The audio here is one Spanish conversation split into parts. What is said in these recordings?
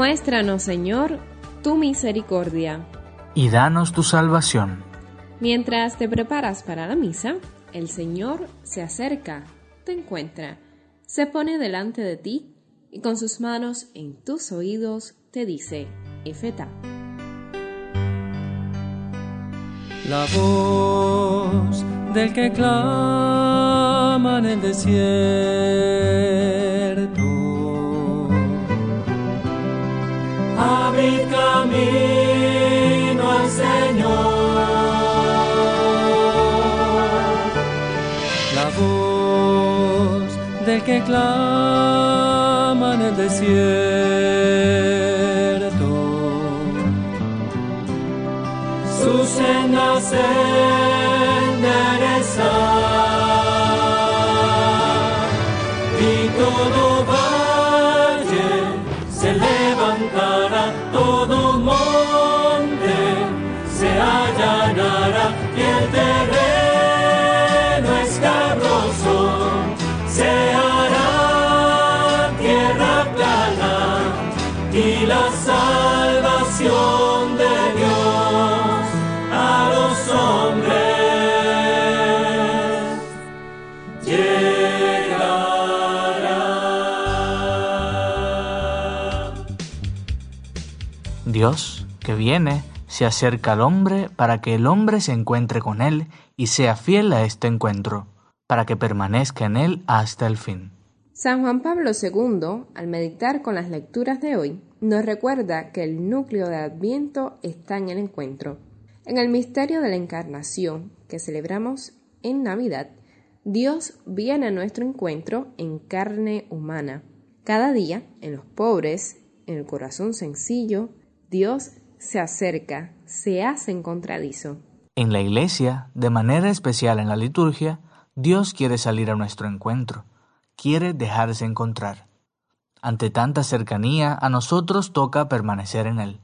Muéstranos, Señor, tu misericordia. Y danos tu salvación. Mientras te preparas para la misa, el Señor se acerca, te encuentra, se pone delante de ti y con sus manos en tus oídos te dice, Efeta. La voz del que clama en el desierto. Abrid camino al Señor. La voz del que clama en el desierto. Sus sendas Dios, que viene, se acerca al hombre para que el hombre se encuentre con él y sea fiel a este encuentro, para que permanezca en él hasta el fin. San Juan Pablo II, al meditar con las lecturas de hoy, nos recuerda que el núcleo de Adviento está en el encuentro. En el misterio de la Encarnación, que celebramos en Navidad, Dios viene a nuestro encuentro en carne humana. Cada día, en los pobres, en el corazón sencillo, Dios se acerca, se hace encontradizo. En la iglesia, de manera especial en la liturgia, Dios quiere salir a nuestro encuentro, quiere dejarse encontrar. Ante tanta cercanía, a nosotros toca permanecer en Él.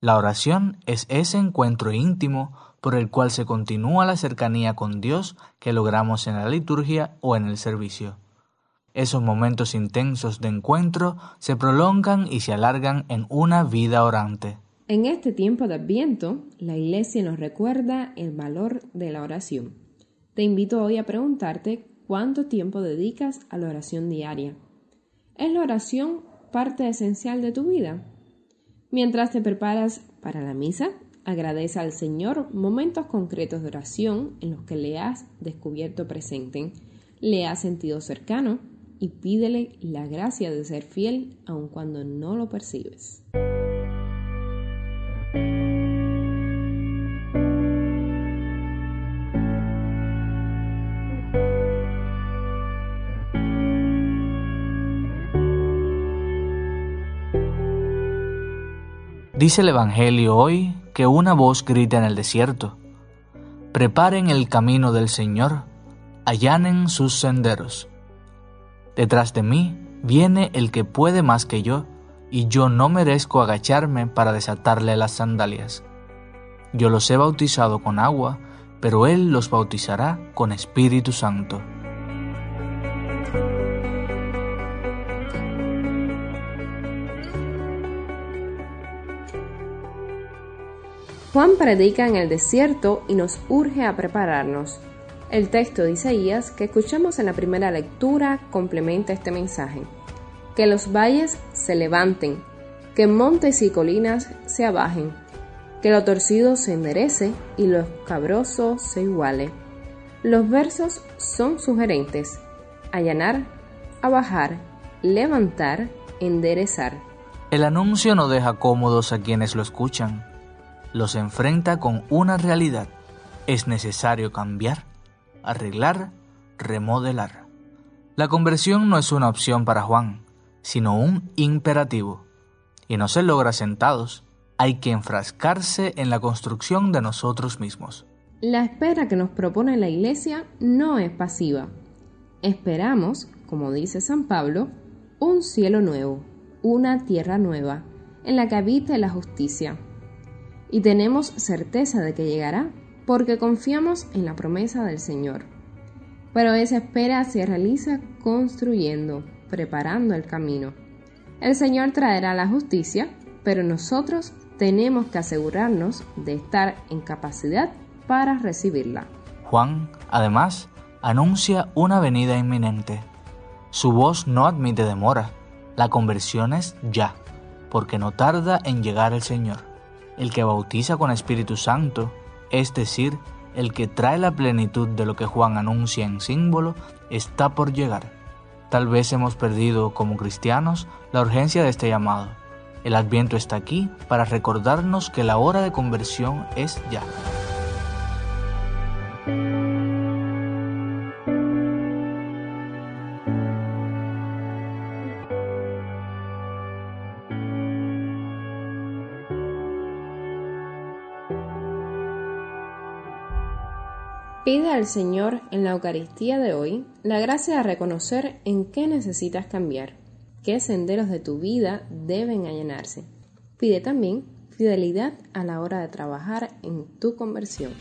La oración es ese encuentro íntimo por el cual se continúa la cercanía con Dios que logramos en la liturgia o en el servicio. Esos momentos intensos de encuentro se prolongan y se alargan en una vida orante. En este tiempo de Adviento, la Iglesia nos recuerda el valor de la oración. Te invito hoy a preguntarte cuánto tiempo dedicas a la oración diaria. ¿Es la oración parte esencial de tu vida? Mientras te preparas para la misa, agradece al Señor momentos concretos de oración en los que le has descubierto presente, le has sentido cercano y pídele la gracia de ser fiel aun cuando no lo percibes. Dice el Evangelio hoy que una voz grita en el desierto, preparen el camino del Señor, allanen sus senderos. Detrás de mí viene el que puede más que yo, y yo no merezco agacharme para desatarle las sandalias. Yo los he bautizado con agua, pero Él los bautizará con Espíritu Santo. Juan predica en el desierto y nos urge a prepararnos. El texto de Isaías que escuchamos en la primera lectura complementa este mensaje. Que los valles se levanten, que montes y colinas se abajen, que lo torcido se enderece y lo escabroso se iguale. Los versos son sugerentes. Allanar, abajar, levantar, enderezar. El anuncio no deja cómodos a quienes lo escuchan. Los enfrenta con una realidad. Es necesario cambiar, arreglar, remodelar. La conversión no es una opción para Juan, sino un imperativo. Y no se logra sentados, hay que enfrascarse en la construcción de nosotros mismos. La espera que nos propone la Iglesia no es pasiva. Esperamos, como dice San Pablo, un cielo nuevo, una tierra nueva, en la que habite la justicia. Y tenemos certeza de que llegará porque confiamos en la promesa del Señor. Pero esa espera se realiza construyendo, preparando el camino. El Señor traerá la justicia, pero nosotros tenemos que asegurarnos de estar en capacidad para recibirla. Juan, además, anuncia una venida inminente. Su voz no admite demora. La conversión es ya, porque no tarda en llegar el Señor. El que bautiza con Espíritu Santo, es decir, el que trae la plenitud de lo que Juan anuncia en símbolo, está por llegar. Tal vez hemos perdido como cristianos la urgencia de este llamado. El adviento está aquí para recordarnos que la hora de conversión es ya. Señor en la Eucaristía de hoy la gracia de reconocer en qué necesitas cambiar, qué senderos de tu vida deben allanarse. Pide también fidelidad a la hora de trabajar en tu conversión.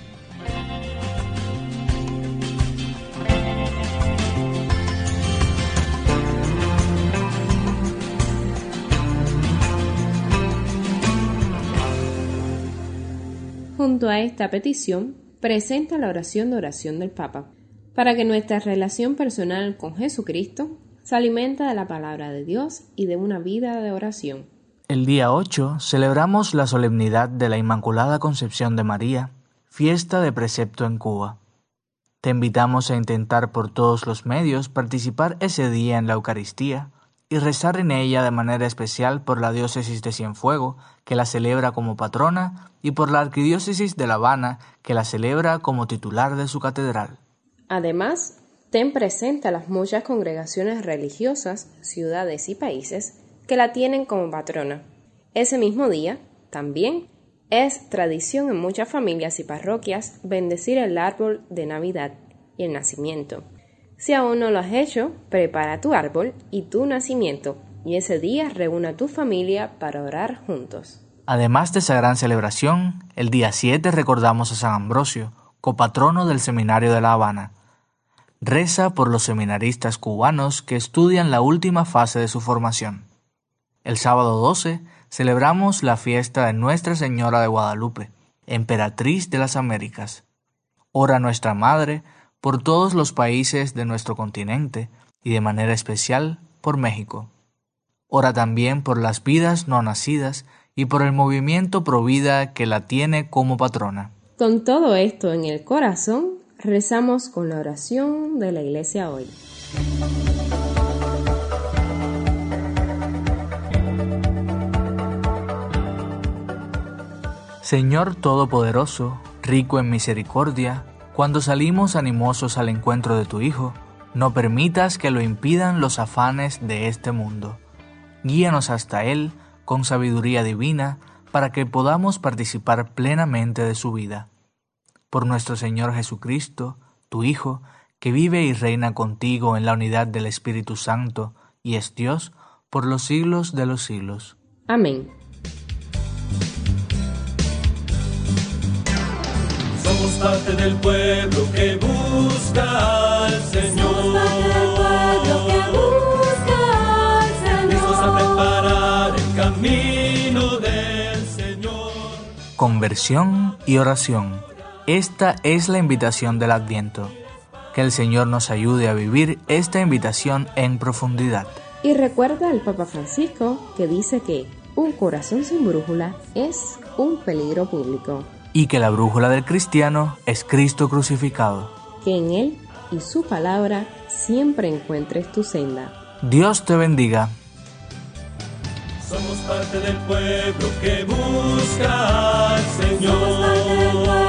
Junto a esta petición, presenta la oración de oración del Papa, para que nuestra relación personal con Jesucristo se alimenta de la palabra de Dios y de una vida de oración. El día 8 celebramos la solemnidad de la Inmaculada Concepción de María, fiesta de precepto en Cuba. Te invitamos a intentar por todos los medios participar ese día en la Eucaristía y rezar en ella de manera especial por la diócesis de Cienfuego, que la celebra como patrona, y por la arquidiócesis de La Habana, que la celebra como titular de su catedral. Además, ten presente a las muchas congregaciones religiosas, ciudades y países que la tienen como patrona. Ese mismo día, también, es tradición en muchas familias y parroquias bendecir el árbol de Navidad y el nacimiento. Si aún no lo has hecho, prepara tu árbol y tu nacimiento, y ese día reúna a tu familia para orar juntos. Además de esa gran celebración, el día 7 recordamos a San Ambrosio, copatrono del Seminario de La Habana. Reza por los seminaristas cubanos que estudian la última fase de su formación. El sábado 12 celebramos la fiesta de Nuestra Señora de Guadalupe, emperatriz de las Américas. Ora Nuestra Madre por todos los países de nuestro continente y de manera especial por México. Ora también por las vidas no nacidas y por el movimiento Provida que la tiene como patrona. Con todo esto en el corazón, rezamos con la oración de la Iglesia hoy. Señor Todopoderoso, rico en misericordia, cuando salimos animosos al encuentro de tu Hijo, no permitas que lo impidan los afanes de este mundo. Guíanos hasta Él con sabiduría divina para que podamos participar plenamente de su vida. Por nuestro Señor Jesucristo, tu Hijo, que vive y reina contigo en la unidad del Espíritu Santo y es Dios por los siglos de los siglos. Amén. Parte del pueblo que busca al Señor. Somos parte del pueblo que busca al Señor. Listos a preparar el camino del Señor. Conversión y oración. Esta es la invitación del Adviento. Que el Señor nos ayude a vivir esta invitación en profundidad. Y recuerda al Papa Francisco que dice que un corazón sin brújula es un peligro público y que la brújula del cristiano es Cristo crucificado. Que en Él y su palabra siempre encuentres tu senda. Dios te bendiga. Somos parte del pueblo que busca al Señor.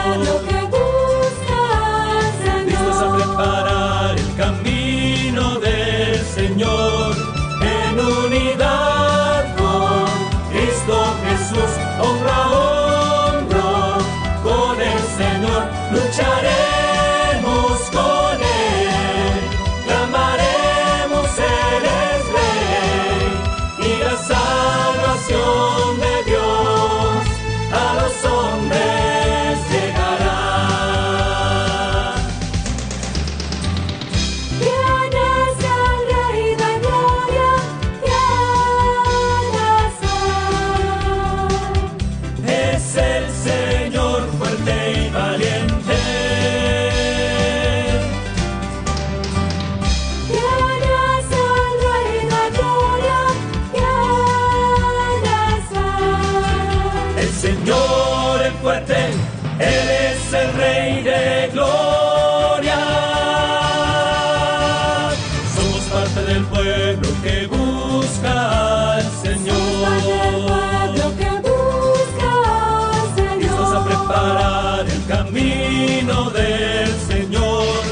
camino del Señor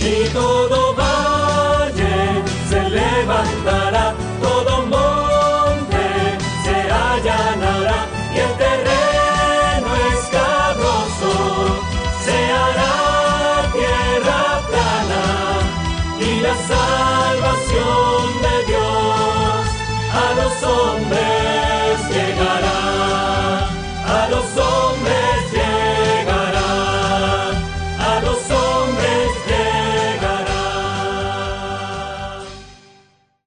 y todo valle se levantará, todo monte se allanará y el terreno escabroso se hará tierra plana y las